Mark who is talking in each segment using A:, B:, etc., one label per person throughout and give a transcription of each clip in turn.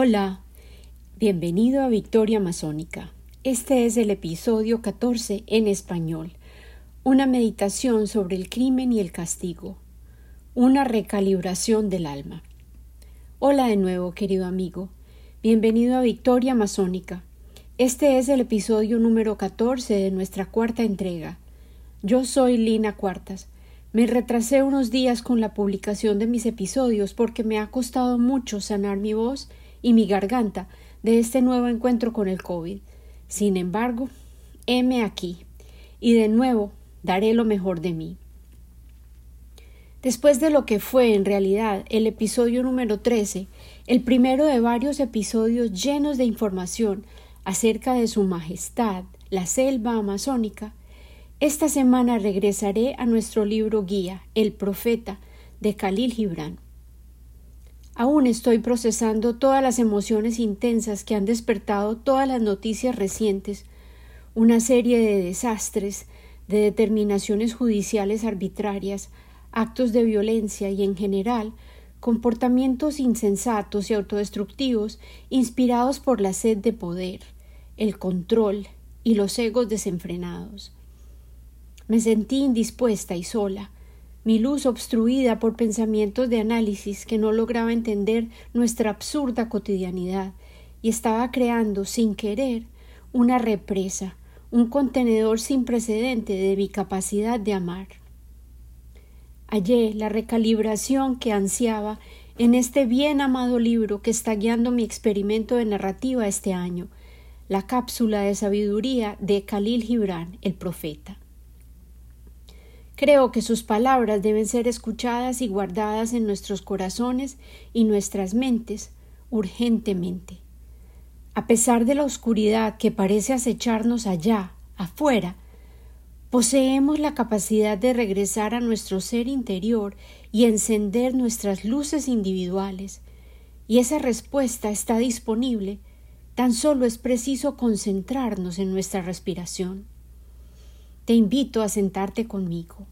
A: Hola, bienvenido a Victoria Masónica. Este es el episodio 14 en español, una meditación sobre el crimen y el castigo, una recalibración del alma. Hola de nuevo, querido amigo. Bienvenido a Victoria Masónica. Este es el episodio número 14 de nuestra cuarta entrega. Yo soy Lina Cuartas. Me retrasé unos días con la publicación de mis episodios porque me ha costado mucho sanar mi voz y mi garganta de este nuevo encuentro con el COVID. Sin embargo, heme aquí, y de nuevo daré lo mejor de mí. Después de lo que fue en realidad el episodio número 13, el primero de varios episodios llenos de información acerca de su majestad, la selva amazónica, esta semana regresaré a nuestro libro guía, El Profeta, de Khalil Gibran. Aún estoy procesando todas las emociones intensas que han despertado todas las noticias recientes, una serie de desastres, de determinaciones judiciales arbitrarias, actos de violencia y, en general, comportamientos insensatos y autodestructivos inspirados por la sed de poder, el control y los egos desenfrenados. Me sentí indispuesta y sola, mi luz obstruida por pensamientos de análisis que no lograba entender nuestra absurda cotidianidad y estaba creando, sin querer, una represa, un contenedor sin precedente de mi capacidad de amar. Hallé la recalibración que ansiaba en este bien amado libro que está guiando mi experimento de narrativa este año, la cápsula de sabiduría de Khalil Gibran, el profeta. Creo que sus palabras deben ser escuchadas y guardadas en nuestros corazones y nuestras mentes urgentemente. A pesar de la oscuridad que parece acecharnos allá, afuera, poseemos la capacidad de regresar a nuestro ser interior y encender nuestras luces individuales, y esa respuesta está disponible, tan solo es preciso concentrarnos en nuestra respiración. Te invito a sentarte conmigo,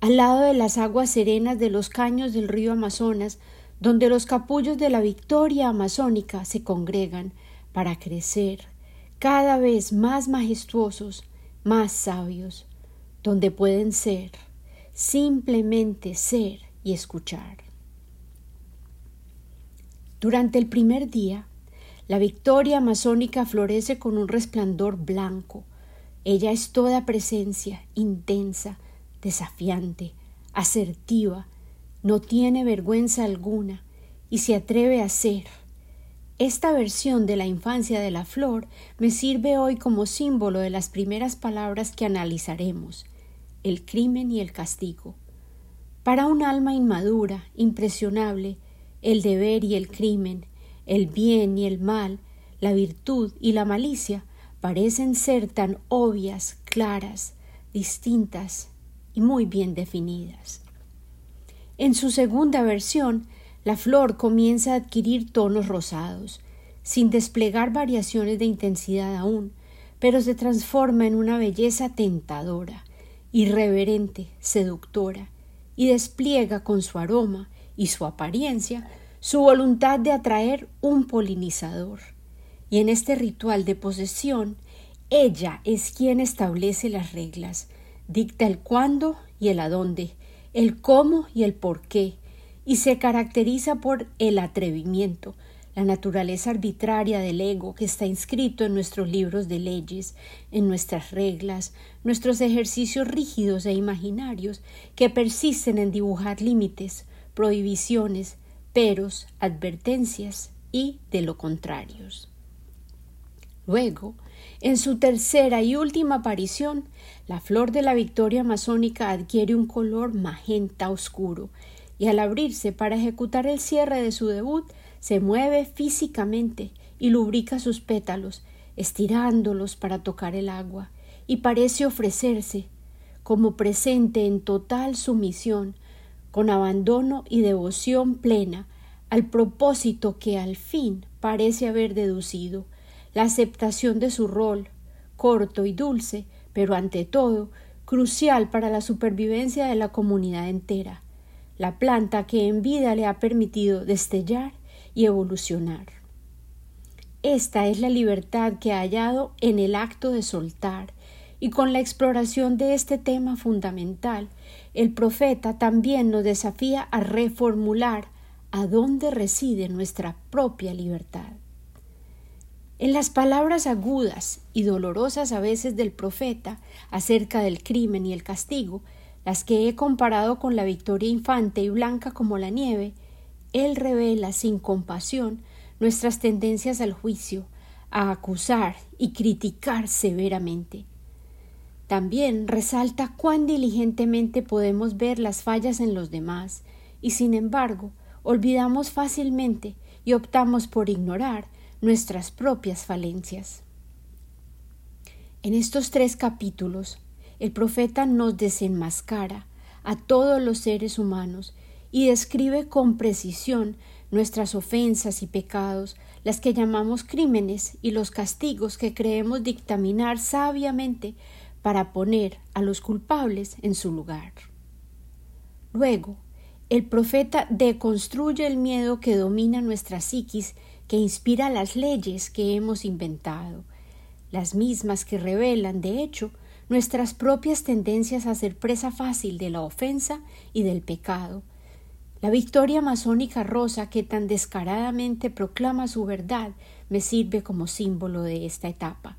A: al lado de las aguas serenas de los caños del río Amazonas, donde los capullos de la victoria amazónica se congregan para crecer cada vez más majestuosos, más sabios, donde pueden ser, simplemente ser y escuchar. Durante el primer día, la victoria amazónica florece con un resplandor blanco, ella es toda presencia, intensa, desafiante, asertiva, no tiene vergüenza alguna y se atreve a ser. Esta versión de la infancia de la flor me sirve hoy como símbolo de las primeras palabras que analizaremos, el crimen y el castigo. Para un alma inmadura, impresionable, el deber y el crimen, el bien y el mal, la virtud y la malicia parecen ser tan obvias, claras, distintas y muy bien definidas. En su segunda versión, la flor comienza a adquirir tonos rosados, sin desplegar variaciones de intensidad aún, pero se transforma en una belleza tentadora, irreverente, seductora, y despliega con su aroma y su apariencia su voluntad de atraer un polinizador y en este ritual de posesión, ella es quien establece las reglas, dicta el cuándo y el adónde, el cómo y el por qué, y se caracteriza por el atrevimiento, la naturaleza arbitraria del ego que está inscrito en nuestros libros de leyes, en nuestras reglas, nuestros ejercicios rígidos e imaginarios que persisten en dibujar límites, prohibiciones, peros, advertencias y de lo contrarios. Luego, en su tercera y última aparición, la flor de la victoria amazónica adquiere un color magenta oscuro y al abrirse para ejecutar el cierre de su debut se mueve físicamente y lubrica sus pétalos, estirándolos para tocar el agua, y parece ofrecerse como presente en total sumisión, con abandono y devoción plena, al propósito que al fin parece haber deducido, la aceptación de su rol, corto y dulce, pero ante todo crucial para la supervivencia de la comunidad entera, la planta que en vida le ha permitido destellar y evolucionar. Esta es la libertad que ha hallado en el acto de soltar, y con la exploración de este tema fundamental, el profeta también nos desafía a reformular a dónde reside nuestra propia libertad. En las palabras agudas y dolorosas a veces del profeta acerca del crimen y el castigo, las que he comparado con la victoria infante y blanca como la nieve, él revela sin compasión nuestras tendencias al juicio, a acusar y criticar severamente. También resalta cuán diligentemente podemos ver las fallas en los demás, y sin embargo olvidamos fácilmente y optamos por ignorar nuestras propias falencias. En estos tres capítulos, el profeta nos desenmascara a todos los seres humanos y describe con precisión nuestras ofensas y pecados, las que llamamos crímenes y los castigos que creemos dictaminar sabiamente para poner a los culpables en su lugar. Luego, el profeta deconstruye el miedo que domina nuestra psiquis que inspira las leyes que hemos inventado, las mismas que revelan, de hecho, nuestras propias tendencias a ser presa fácil de la ofensa y del pecado. La victoria masónica rosa que tan descaradamente proclama su verdad me sirve como símbolo de esta etapa.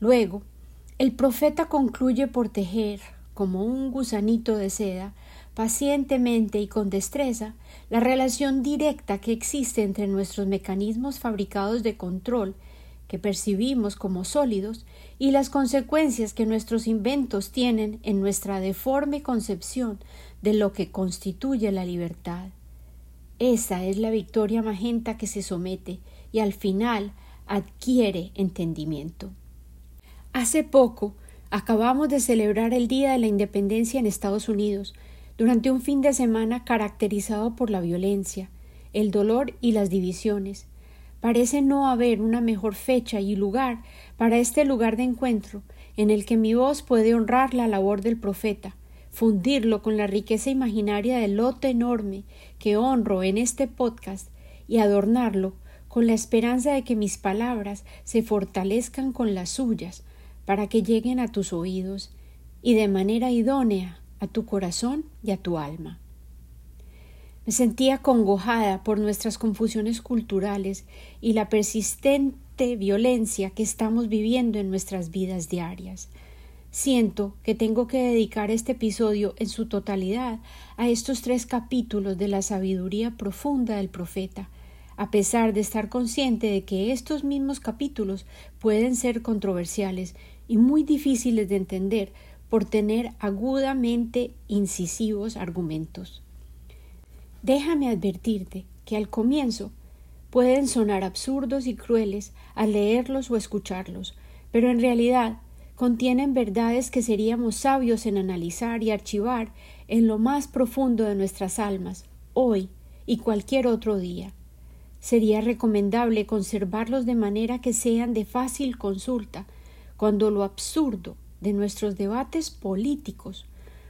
A: Luego, el profeta concluye por tejer, como un gusanito de seda, pacientemente y con destreza, la relación directa que existe entre nuestros mecanismos fabricados de control que percibimos como sólidos y las consecuencias que nuestros inventos tienen en nuestra deforme concepción de lo que constituye la libertad. Esa es la victoria magenta que se somete y al final adquiere entendimiento. Hace poco acabamos de celebrar el Día de la Independencia en Estados Unidos, durante un fin de semana caracterizado por la violencia, el dolor y las divisiones. Parece no haber una mejor fecha y lugar para este lugar de encuentro en el que mi voz puede honrar la labor del profeta, fundirlo con la riqueza imaginaria del lote enorme que honro en este podcast y adornarlo con la esperanza de que mis palabras se fortalezcan con las suyas para que lleguen a tus oídos y de manera idónea a tu corazón y a tu alma. Me sentía congojada por nuestras confusiones culturales y la persistente violencia que estamos viviendo en nuestras vidas diarias. Siento que tengo que dedicar este episodio en su totalidad a estos tres capítulos de la sabiduría profunda del profeta, a pesar de estar consciente de que estos mismos capítulos pueden ser controversiales y muy difíciles de entender por tener agudamente incisivos argumentos. Déjame advertirte que al comienzo pueden sonar absurdos y crueles al leerlos o escucharlos, pero en realidad contienen verdades que seríamos sabios en analizar y archivar en lo más profundo de nuestras almas, hoy y cualquier otro día. Sería recomendable conservarlos de manera que sean de fácil consulta, cuando lo absurdo de nuestros debates políticos,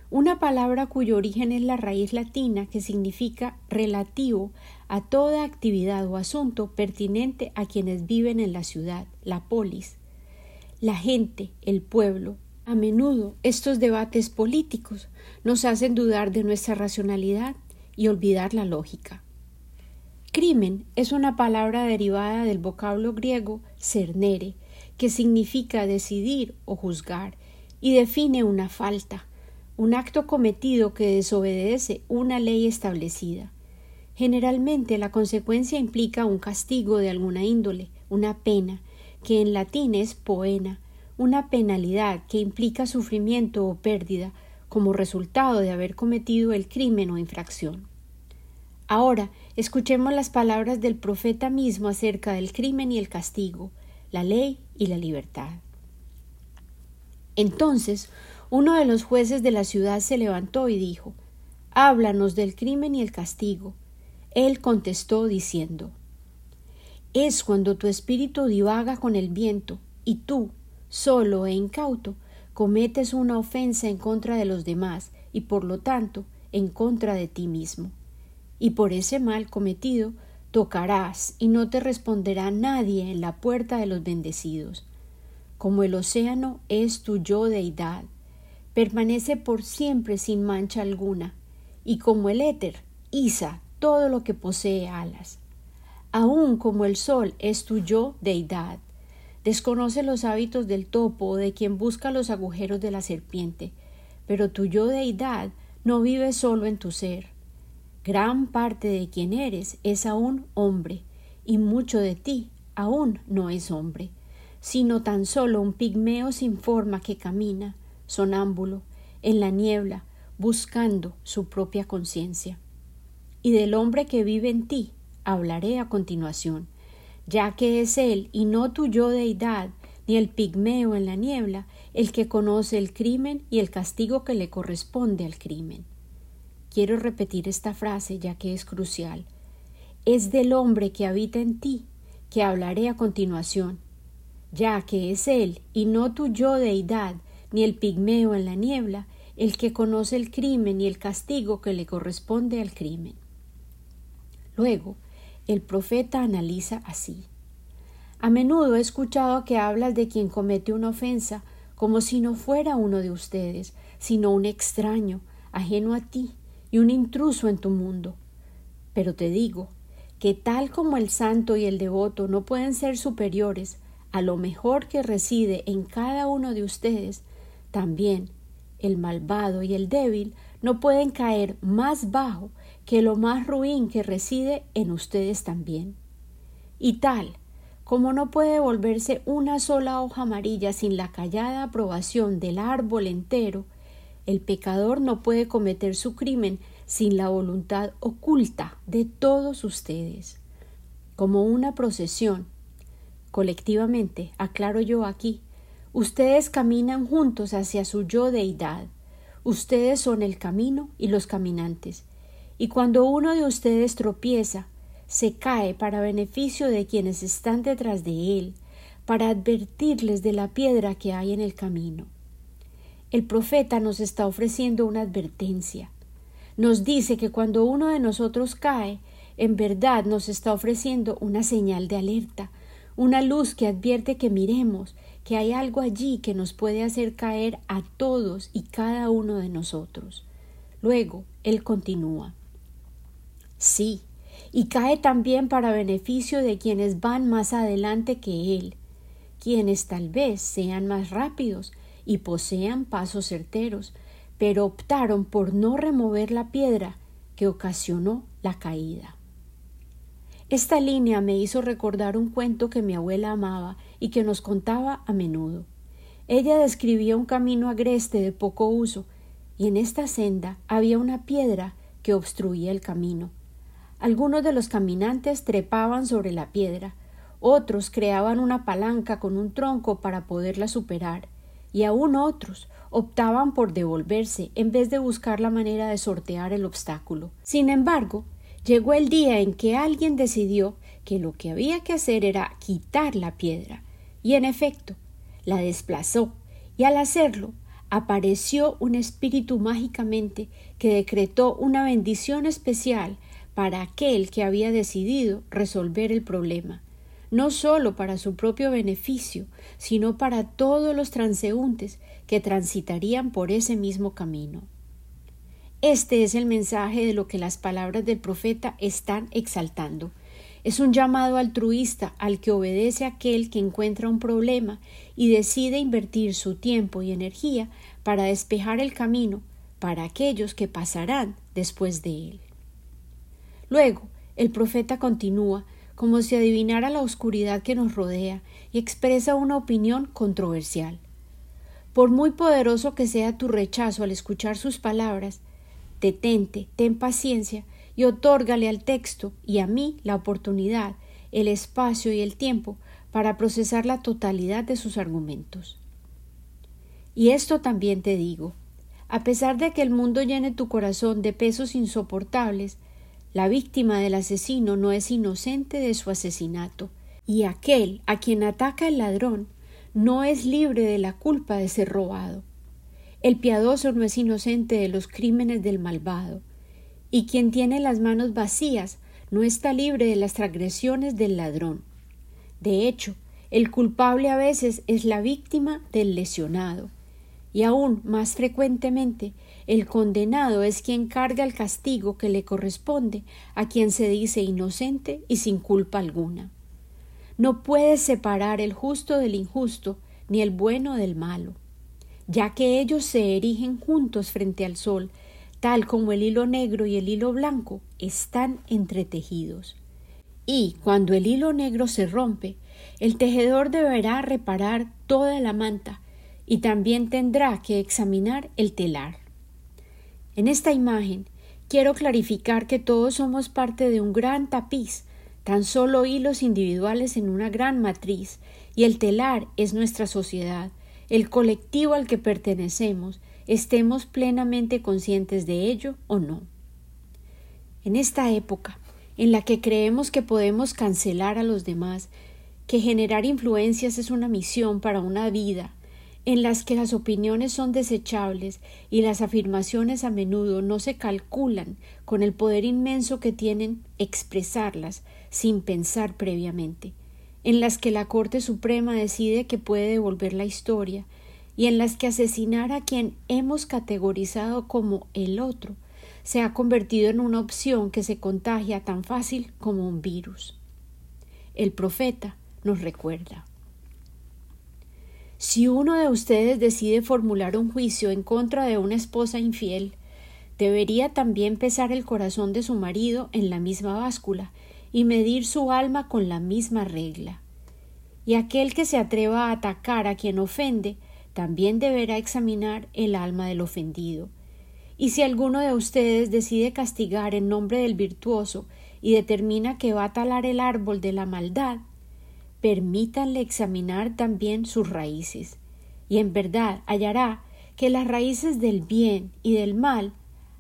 A: una palabra cuyo origen es la raíz latina que significa relativo a toda actividad o asunto pertinente a quienes viven en la ciudad, la polis, la gente, el pueblo. A menudo estos debates políticos nos hacen dudar de nuestra racionalidad y olvidar la lógica. Crimen es una palabra derivada del vocablo griego cernere, que significa decidir o juzgar, y define una falta, un acto cometido que desobedece una ley establecida. Generalmente la consecuencia implica un castigo de alguna índole, una pena, que en latín es poena, una penalidad que implica sufrimiento o pérdida como resultado de haber cometido el crimen o infracción. Ahora escuchemos las palabras del profeta mismo acerca del crimen y el castigo, la ley y la libertad. Entonces uno de los jueces de la ciudad se levantó y dijo Háblanos del crimen y el castigo. Él contestó diciendo Es cuando tu espíritu divaga con el viento y tú, solo e incauto, cometes una ofensa en contra de los demás y por lo tanto en contra de ti mismo. Y por ese mal cometido tocarás y no te responderá nadie en la puerta de los bendecidos. Como el océano es tu yo deidad, permanece por siempre sin mancha alguna, y como el éter, iza todo lo que posee alas. Aún como el sol es tu yo deidad, desconoce los hábitos del topo o de quien busca los agujeros de la serpiente, pero tu yo deidad no vive solo en tu ser. Gran parte de quien eres es aún hombre, y mucho de ti aún no es hombre, sino tan solo un pigmeo sin forma que camina, sonámbulo, en la niebla, buscando su propia conciencia. Y del hombre que vive en ti hablaré a continuación, ya que es él y no tu yo deidad, ni el pigmeo en la niebla, el que conoce el crimen y el castigo que le corresponde al crimen. Quiero repetir esta frase ya que es crucial. Es del hombre que habita en ti que hablaré a continuación, ya que es él y no tu yo deidad, ni el pigmeo en la niebla, el que conoce el crimen y el castigo que le corresponde al crimen. Luego, el profeta analiza así. A menudo he escuchado que hablas de quien comete una ofensa como si no fuera uno de ustedes, sino un extraño, ajeno a ti, y un intruso en tu mundo. Pero te digo que tal como el santo y el devoto no pueden ser superiores a lo mejor que reside en cada uno de ustedes, también el malvado y el débil no pueden caer más bajo que lo más ruin que reside en ustedes también. Y tal como no puede volverse una sola hoja amarilla sin la callada aprobación del árbol entero, el pecador no puede cometer su crimen sin la voluntad oculta de todos ustedes. Como una procesión, colectivamente, aclaro yo aquí, ustedes caminan juntos hacia su yo deidad. Ustedes son el camino y los caminantes. Y cuando uno de ustedes tropieza, se cae para beneficio de quienes están detrás de él, para advertirles de la piedra que hay en el camino. El profeta nos está ofreciendo una advertencia. Nos dice que cuando uno de nosotros cae, en verdad nos está ofreciendo una señal de alerta, una luz que advierte que miremos, que hay algo allí que nos puede hacer caer a todos y cada uno de nosotros. Luego, él continúa. Sí, y cae también para beneficio de quienes van más adelante que él, quienes tal vez sean más rápidos y posean pasos certeros, pero optaron por no remover la piedra que ocasionó la caída. Esta línea me hizo recordar un cuento que mi abuela amaba y que nos contaba a menudo. Ella describía un camino agreste de poco uso, y en esta senda había una piedra que obstruía el camino. Algunos de los caminantes trepaban sobre la piedra, otros creaban una palanca con un tronco para poderla superar, y aún otros optaban por devolverse en vez de buscar la manera de sortear el obstáculo. Sin embargo, llegó el día en que alguien decidió que lo que había que hacer era quitar la piedra, y en efecto, la desplazó, y al hacerlo, apareció un espíritu mágicamente que decretó una bendición especial para aquel que había decidido resolver el problema, no sólo para su propio beneficio, sino para todos los transeúntes que transitarían por ese mismo camino. Este es el mensaje de lo que las palabras del profeta están exaltando. Es un llamado altruista al que obedece aquel que encuentra un problema y decide invertir su tiempo y energía para despejar el camino para aquellos que pasarán después de él. Luego, el profeta continúa, como si adivinara la oscuridad que nos rodea, y expresa una opinión controversial. Por muy poderoso que sea tu rechazo al escuchar sus palabras, detente, ten paciencia y otórgale al texto y a mí la oportunidad, el espacio y el tiempo para procesar la totalidad de sus argumentos. Y esto también te digo, a pesar de que el mundo llene tu corazón de pesos insoportables, la víctima del asesino no es inocente de su asesinato, y aquel a quien ataca el ladrón no es libre de la culpa de ser robado. El piadoso no es inocente de los crímenes del malvado, y quien tiene las manos vacías no está libre de las transgresiones del ladrón. De hecho, el culpable a veces es la víctima del lesionado, y aún más frecuentemente el condenado es quien carga el castigo que le corresponde a quien se dice inocente y sin culpa alguna. No puedes separar el justo del injusto, ni el bueno del malo, ya que ellos se erigen juntos frente al sol, tal como el hilo negro y el hilo blanco están entretejidos. Y cuando el hilo negro se rompe, el tejedor deberá reparar toda la manta y también tendrá que examinar el telar. En esta imagen quiero clarificar que todos somos parte de un gran tapiz, tan solo hilos individuales en una gran matriz, y el telar es nuestra sociedad, el colectivo al que pertenecemos, estemos plenamente conscientes de ello o no. En esta época, en la que creemos que podemos cancelar a los demás, que generar influencias es una misión para una vida, en las que las opiniones son desechables y las afirmaciones a menudo no se calculan con el poder inmenso que tienen expresarlas sin pensar previamente, en las que la Corte Suprema decide que puede devolver la historia y en las que asesinar a quien hemos categorizado como el otro se ha convertido en una opción que se contagia tan fácil como un virus. El profeta nos recuerda. Si uno de ustedes decide formular un juicio en contra de una esposa infiel, debería también pesar el corazón de su marido en la misma báscula y medir su alma con la misma regla. Y aquel que se atreva a atacar a quien ofende, también deberá examinar el alma del ofendido. Y si alguno de ustedes decide castigar en nombre del virtuoso y determina que va a talar el árbol de la maldad, permítanle examinar también sus raíces, y en verdad hallará que las raíces del bien y del mal,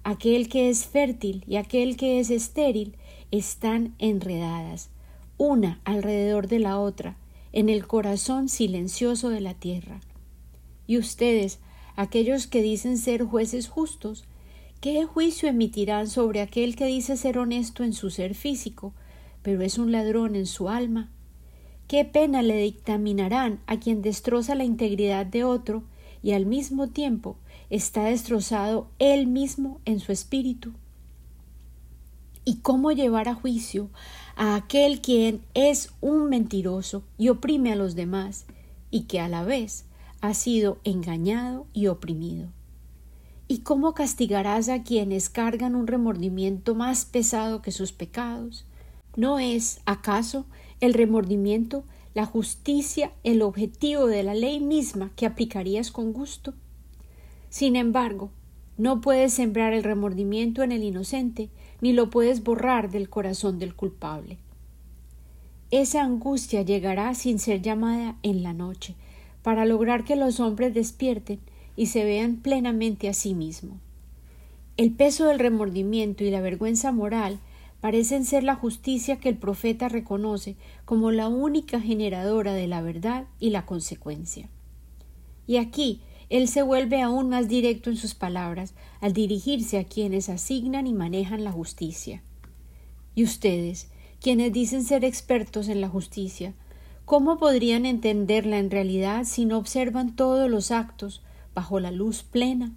A: aquel que es fértil y aquel que es estéril, están enredadas, una alrededor de la otra, en el corazón silencioso de la tierra. Y ustedes, aquellos que dicen ser jueces justos, ¿qué juicio emitirán sobre aquel que dice ser honesto en su ser físico, pero es un ladrón en su alma? ¿Qué pena le dictaminarán a quien destroza la integridad de otro y al mismo tiempo está destrozado él mismo en su espíritu? ¿Y cómo llevar a juicio a aquel quien es un mentiroso y oprime a los demás y que a la vez ha sido engañado y oprimido? ¿Y cómo castigarás a quienes cargan un remordimiento más pesado que sus pecados? ¿No es, acaso, el remordimiento, la justicia, el objetivo de la ley misma que aplicarías con gusto. Sin embargo, no puedes sembrar el remordimiento en el inocente, ni lo puedes borrar del corazón del culpable. Esa angustia llegará sin ser llamada en la noche, para lograr que los hombres despierten y se vean plenamente a sí mismos. El peso del remordimiento y la vergüenza moral parecen ser la justicia que el profeta reconoce como la única generadora de la verdad y la consecuencia. Y aquí él se vuelve aún más directo en sus palabras al dirigirse a quienes asignan y manejan la justicia. Y ustedes, quienes dicen ser expertos en la justicia, ¿cómo podrían entenderla en realidad si no observan todos los actos bajo la luz plena?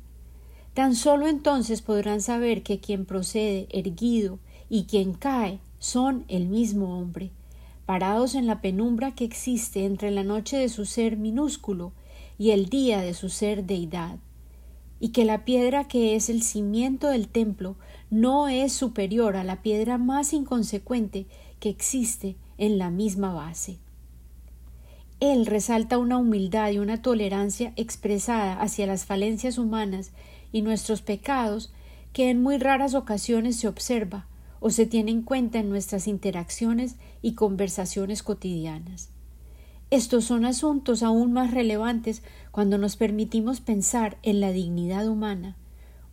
A: Tan solo entonces podrán saber que quien procede erguido y quien cae son el mismo hombre, parados en la penumbra que existe entre la noche de su ser minúsculo y el día de su ser deidad, y que la piedra que es el cimiento del templo no es superior a la piedra más inconsecuente que existe en la misma base. Él resalta una humildad y una tolerancia expresada hacia las falencias humanas y nuestros pecados que en muy raras ocasiones se observa, o se tiene en cuenta en nuestras interacciones y conversaciones cotidianas. Estos son asuntos aún más relevantes cuando nos permitimos pensar en la dignidad humana,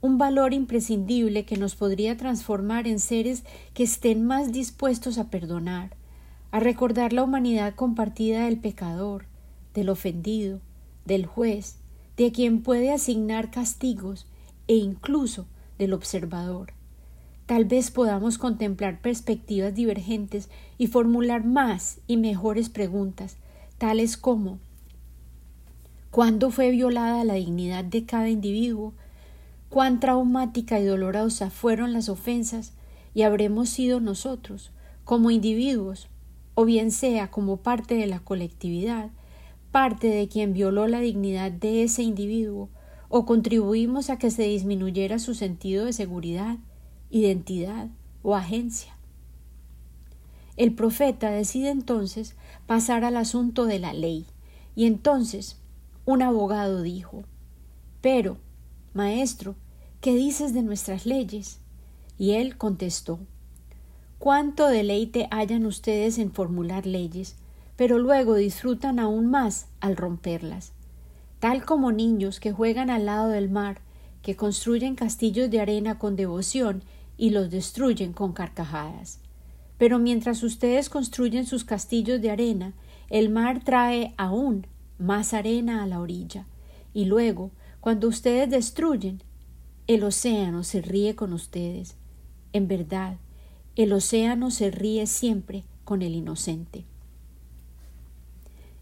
A: un valor imprescindible que nos podría transformar en seres que estén más dispuestos a perdonar, a recordar la humanidad compartida del pecador, del ofendido, del juez, de quien puede asignar castigos e incluso del observador tal vez podamos contemplar perspectivas divergentes y formular más y mejores preguntas, tales como ¿Cuándo fue violada la dignidad de cada individuo? ¿Cuán traumática y dolorosa fueron las ofensas? Y habremos sido nosotros, como individuos, o bien sea como parte de la colectividad, parte de quien violó la dignidad de ese individuo, o contribuimos a que se disminuyera su sentido de seguridad, identidad o agencia. El profeta decide entonces pasar al asunto de la ley, y entonces un abogado dijo Pero, maestro, ¿qué dices de nuestras leyes? Y él contestó Cuánto deleite hayan ustedes en formular leyes, pero luego disfrutan aún más al romperlas tal como niños que juegan al lado del mar, que construyen castillos de arena con devoción y los destruyen con carcajadas. Pero mientras ustedes construyen sus castillos de arena, el mar trae aún más arena a la orilla, y luego, cuando ustedes destruyen, el océano se ríe con ustedes. En verdad, el océano se ríe siempre con el inocente.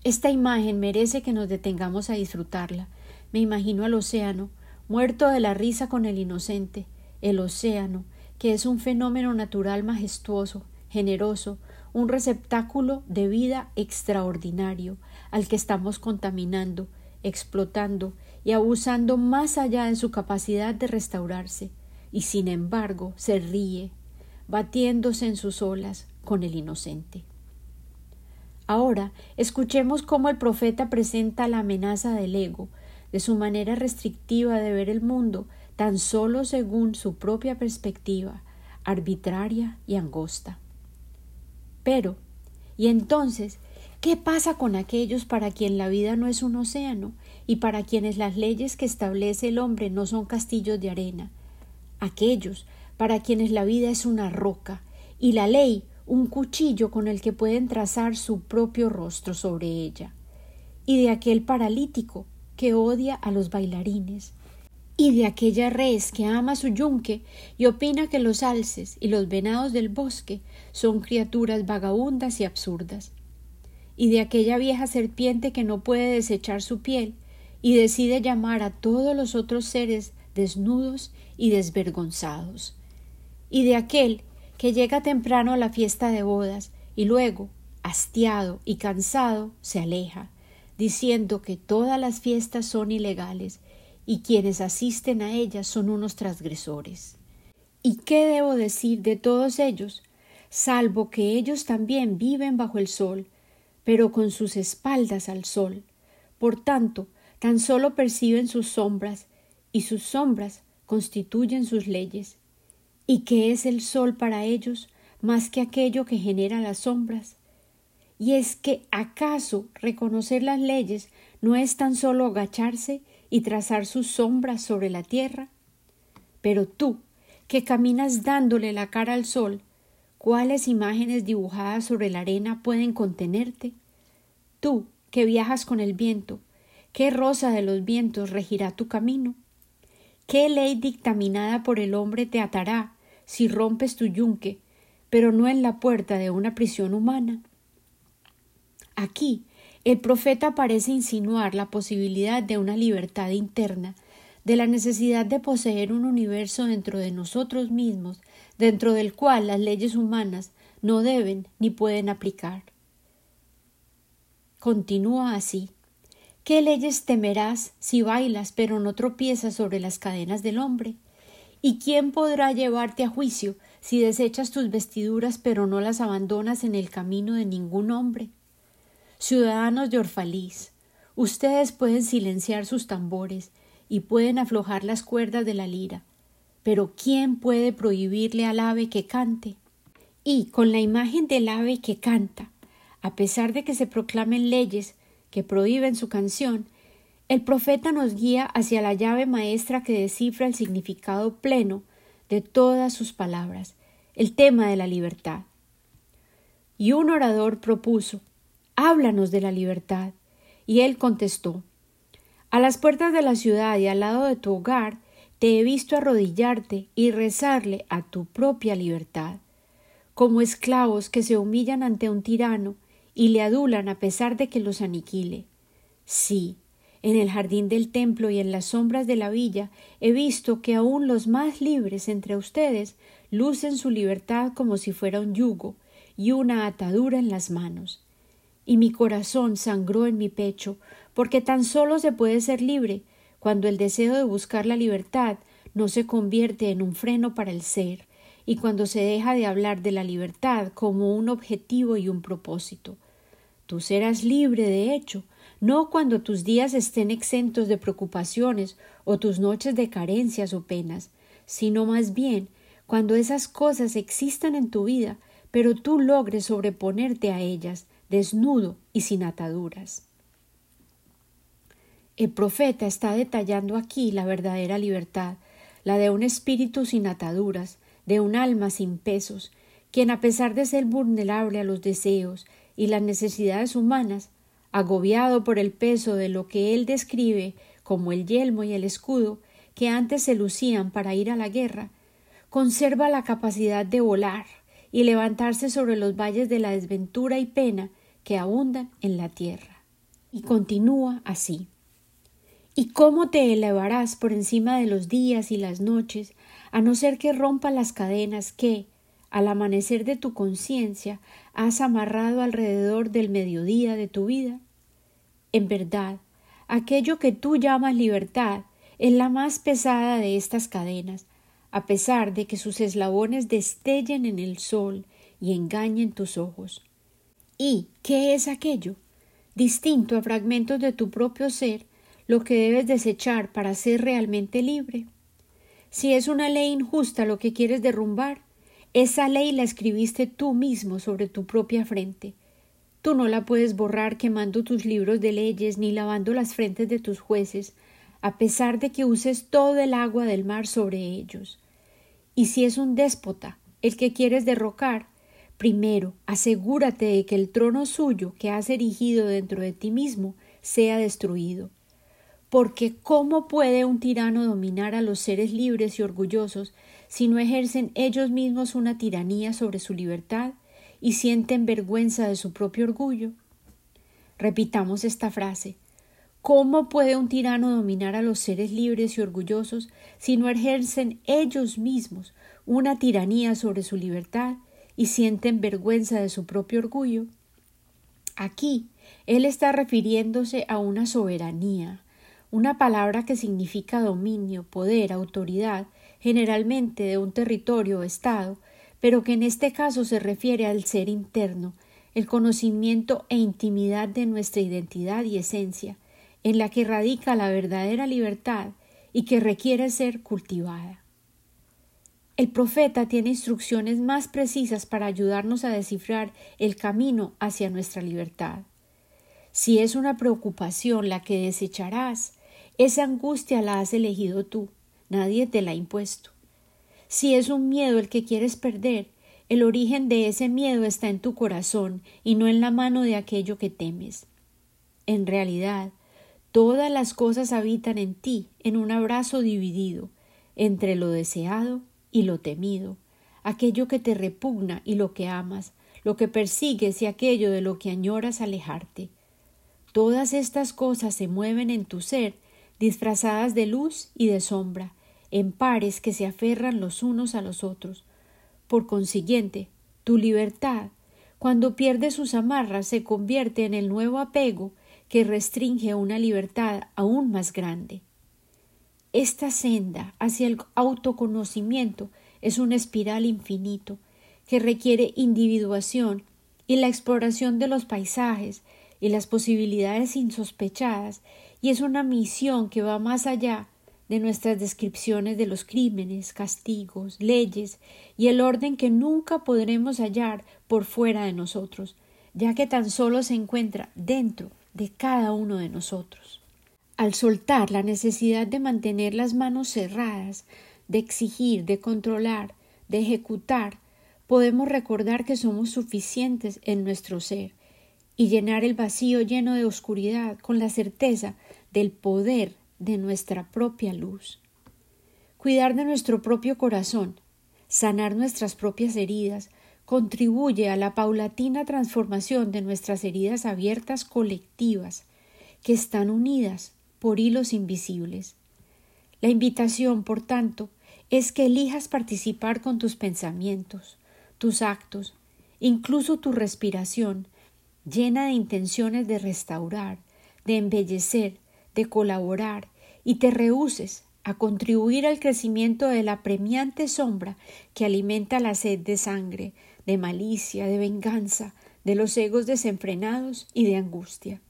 A: Esta imagen merece que nos detengamos a disfrutarla. Me imagino al océano, muerto de la risa con el inocente, el océano, que es un fenómeno natural majestuoso, generoso, un receptáculo de vida extraordinario, al que estamos contaminando, explotando y abusando más allá de su capacidad de restaurarse, y sin embargo se ríe, batiéndose en sus olas con el inocente. Ahora escuchemos cómo el profeta presenta la amenaza del ego, de su manera restrictiva de ver el mundo, tan solo según su propia perspectiva, arbitraria y angosta. Pero, ¿y entonces qué pasa con aquellos para quien la vida no es un océano y para quienes las leyes que establece el hombre no son castillos de arena? Aquellos para quienes la vida es una roca y la ley un cuchillo con el que pueden trazar su propio rostro sobre ella, y de aquel paralítico que odia a los bailarines, y de aquella res que ama su yunque y opina que los alces y los venados del bosque son criaturas vagabundas y absurdas, y de aquella vieja serpiente que no puede desechar su piel y decide llamar a todos los otros seres desnudos y desvergonzados, y de aquel que llega temprano a la fiesta de bodas y luego, hastiado y cansado, se aleja, diciendo que todas las fiestas son ilegales y quienes asisten a ellas son unos transgresores. ¿Y qué debo decir de todos ellos? salvo que ellos también viven bajo el sol, pero con sus espaldas al sol. Por tanto, tan solo perciben sus sombras, y sus sombras constituyen sus leyes y que es el sol para ellos más que aquello que genera las sombras. Y es que acaso reconocer las leyes no es tan solo agacharse y trazar sus sombras sobre la tierra. Pero tú, que caminas dándole la cara al sol, ¿cuáles imágenes dibujadas sobre la arena pueden contenerte? Tú, que viajas con el viento, ¿qué rosa de los vientos regirá tu camino? ¿Qué ley dictaminada por el hombre te atará si rompes tu yunque, pero no en la puerta de una prisión humana? Aquí el profeta parece insinuar la posibilidad de una libertad interna, de la necesidad de poseer un universo dentro de nosotros mismos, dentro del cual las leyes humanas no deben ni pueden aplicar. Continúa así. ¿Qué leyes temerás si bailas pero no tropiezas sobre las cadenas del hombre? ¿Y quién podrá llevarte a juicio si desechas tus vestiduras pero no las abandonas en el camino de ningún hombre? Ciudadanos de Orfalís, ustedes pueden silenciar sus tambores y pueden aflojar las cuerdas de la lira, pero ¿quién puede prohibirle al ave que cante? Y con la imagen del ave que canta, a pesar de que se proclamen leyes que prohíben su canción, el profeta nos guía hacia la llave maestra que descifra el significado pleno de todas sus palabras, el tema de la libertad. Y un orador propuso Háblanos de la libertad. Y él contestó A las puertas de la ciudad y al lado de tu hogar te he visto arrodillarte y rezarle a tu propia libertad, como esclavos que se humillan ante un tirano y le adulan a pesar de que los aniquile. Sí, en el jardín del templo y en las sombras de la villa he visto que aun los más libres entre ustedes lucen su libertad como si fuera un yugo y una atadura en las manos. Y mi corazón sangró en mi pecho, porque tan solo se puede ser libre cuando el deseo de buscar la libertad no se convierte en un freno para el ser, y cuando se deja de hablar de la libertad como un objetivo y un propósito. Tú serás libre, de hecho, no cuando tus días estén exentos de preocupaciones o tus noches de carencias o penas, sino más bien cuando esas cosas existan en tu vida, pero tú logres sobreponerte a ellas, desnudo y sin ataduras. El profeta está detallando aquí la verdadera libertad, la de un espíritu sin ataduras, de un alma sin pesos, quien a pesar de ser vulnerable a los deseos y las necesidades humanas, agobiado por el peso de lo que él describe como el yelmo y el escudo que antes se lucían para ir a la guerra, conserva la capacidad de volar y levantarse sobre los valles de la desventura y pena que abundan en la tierra. Y continúa así. ¿Y cómo te elevarás por encima de los días y las noches, a no ser que rompa las cadenas que, al amanecer de tu conciencia, has amarrado alrededor del mediodía de tu vida? En verdad, aquello que tú llamas libertad es la más pesada de estas cadenas, a pesar de que sus eslabones destellen en el sol y engañen tus ojos. ¿Y qué es aquello? Distinto a fragmentos de tu propio ser, lo que debes desechar para ser realmente libre. Si es una ley injusta lo que quieres derrumbar, esa ley la escribiste tú mismo sobre tu propia frente. Tú no la puedes borrar quemando tus libros de leyes ni lavando las frentes de tus jueces, a pesar de que uses todo el agua del mar sobre ellos. Y si es un déspota el que quieres derrocar, primero asegúrate de que el trono suyo que has erigido dentro de ti mismo sea destruido. Porque ¿cómo puede un tirano dominar a los seres libres y orgullosos si no ejercen ellos mismos una tiranía sobre su libertad y sienten vergüenza de su propio orgullo? Repitamos esta frase. ¿Cómo puede un tirano dominar a los seres libres y orgullosos si no ejercen ellos mismos una tiranía sobre su libertad y sienten vergüenza de su propio orgullo? Aquí él está refiriéndose a una soberanía, una palabra que significa dominio, poder, autoridad, generalmente de un territorio o estado, pero que en este caso se refiere al ser interno, el conocimiento e intimidad de nuestra identidad y esencia, en la que radica la verdadera libertad y que requiere ser cultivada. El profeta tiene instrucciones más precisas para ayudarnos a descifrar el camino hacia nuestra libertad. Si es una preocupación la que desecharás, esa angustia la has elegido tú. Nadie te la ha impuesto. Si es un miedo el que quieres perder, el origen de ese miedo está en tu corazón y no en la mano de aquello que temes. En realidad, todas las cosas habitan en ti en un abrazo dividido entre lo deseado y lo temido, aquello que te repugna y lo que amas, lo que persigues y aquello de lo que añoras alejarte. Todas estas cosas se mueven en tu ser disfrazadas de luz y de sombra, en pares que se aferran los unos a los otros. Por consiguiente, tu libertad, cuando pierde sus amarras, se convierte en el nuevo apego que restringe una libertad aún más grande. Esta senda hacia el autoconocimiento es una espiral infinito que requiere individuación y la exploración de los paisajes y las posibilidades insospechadas y es una misión que va más allá de nuestras descripciones de los crímenes, castigos, leyes y el orden que nunca podremos hallar por fuera de nosotros, ya que tan solo se encuentra dentro de cada uno de nosotros. Al soltar la necesidad de mantener las manos cerradas, de exigir, de controlar, de ejecutar, podemos recordar que somos suficientes en nuestro ser y llenar el vacío lleno de oscuridad con la certeza del poder de nuestra propia luz. Cuidar de nuestro propio corazón, sanar nuestras propias heridas, contribuye a la paulatina transformación de nuestras heridas abiertas colectivas, que están unidas por hilos invisibles. La invitación, por tanto, es que elijas participar con tus pensamientos, tus actos, incluso tu respiración, llena de intenciones de restaurar, de embellecer, de colaborar, y te rehuses a contribuir al crecimiento de la premiante sombra que alimenta la sed de sangre, de malicia, de venganza, de los egos desenfrenados y de angustia.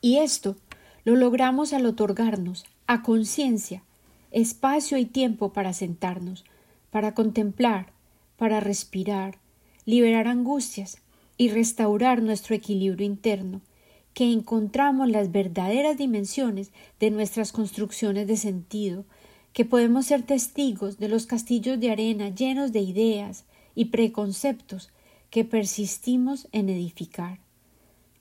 A: Y esto lo logramos al otorgarnos, a conciencia, espacio y tiempo para sentarnos, para contemplar, para respirar, liberar angustias y restaurar nuestro equilibrio interno, que encontramos las verdaderas dimensiones de nuestras construcciones de sentido, que podemos ser testigos de los castillos de arena llenos de ideas y preconceptos que persistimos en edificar.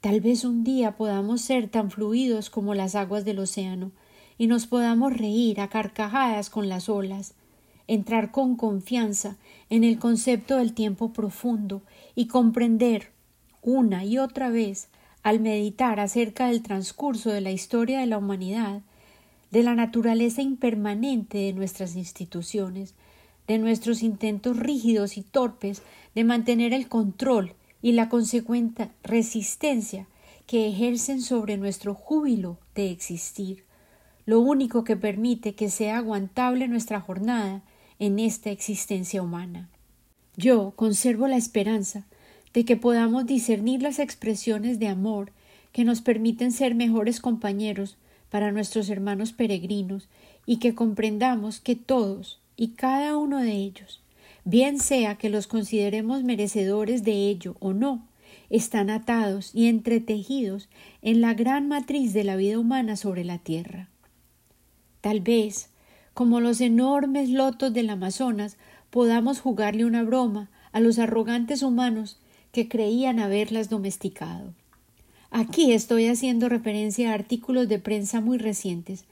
A: Tal vez un día podamos ser tan fluidos como las aguas del océano y nos podamos reír a carcajadas con las olas, entrar con confianza en el concepto del tiempo profundo y comprender una y otra vez al meditar acerca del transcurso de la historia de la humanidad de la naturaleza impermanente de nuestras instituciones, de nuestros intentos rígidos y torpes de mantener el control y la consecuente resistencia que ejercen sobre nuestro júbilo de existir, lo único que permite que sea aguantable nuestra jornada en esta existencia humana. Yo conservo la esperanza de que podamos discernir las expresiones de amor que nos permiten ser mejores compañeros para nuestros hermanos peregrinos y que comprendamos que todos y cada uno de ellos, bien sea que los consideremos merecedores de ello o no, están atados y entretejidos en la gran matriz de la vida humana sobre la tierra. Tal vez, como los enormes lotos del Amazonas, podamos jugarle una broma a los arrogantes humanos que creían haberlas domesticado. Aquí estoy haciendo referencia a artículos de prensa muy recientes.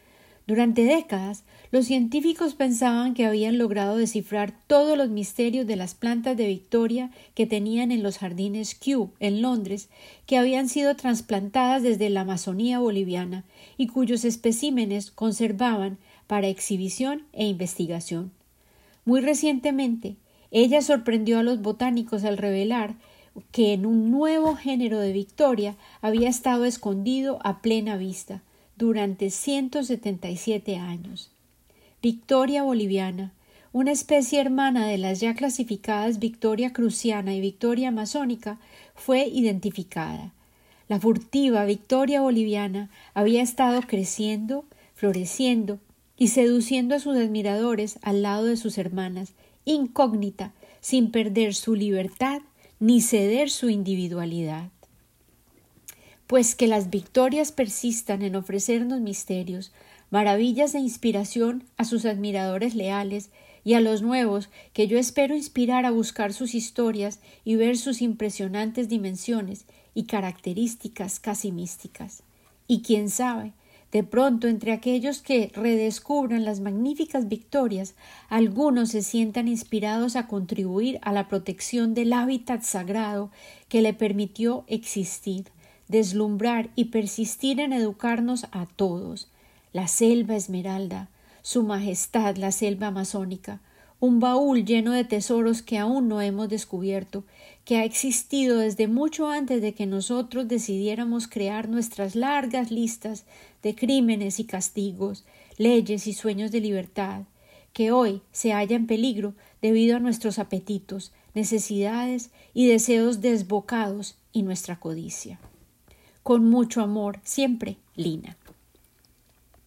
A: Durante décadas, los científicos pensaban que habían logrado descifrar todos los misterios de las plantas de Victoria que tenían en los jardines Kew, en Londres, que habían sido trasplantadas desde la Amazonía boliviana y cuyos especímenes conservaban para exhibición e investigación. Muy recientemente, ella sorprendió a los botánicos al revelar que en un nuevo género de Victoria había estado escondido a plena vista durante 177 años. Victoria boliviana, una especie hermana de las ya clasificadas Victoria cruciana y Victoria amazónica, fue identificada. La furtiva Victoria boliviana había estado creciendo, floreciendo y seduciendo a sus admiradores al lado de sus hermanas, incógnita, sin perder su libertad ni ceder su individualidad. Pues que las victorias persistan en ofrecernos misterios, maravillas de inspiración a sus admiradores leales y a los nuevos que yo espero inspirar a buscar sus historias y ver sus impresionantes dimensiones y características casi místicas. Y quién sabe, de pronto, entre aquellos que redescubran las magníficas victorias, algunos se sientan inspirados a contribuir a la protección del hábitat sagrado que le permitió existir, deslumbrar y persistir en educarnos a todos. La selva esmeralda, su majestad la selva amazónica, un baúl lleno de tesoros que aún no hemos descubierto, que ha existido desde mucho antes de que nosotros decidiéramos crear nuestras largas listas de crímenes y castigos, leyes y sueños de libertad, que hoy se halla en peligro debido a nuestros apetitos, necesidades y deseos desbocados y nuestra codicia. Con mucho amor, siempre, Lina.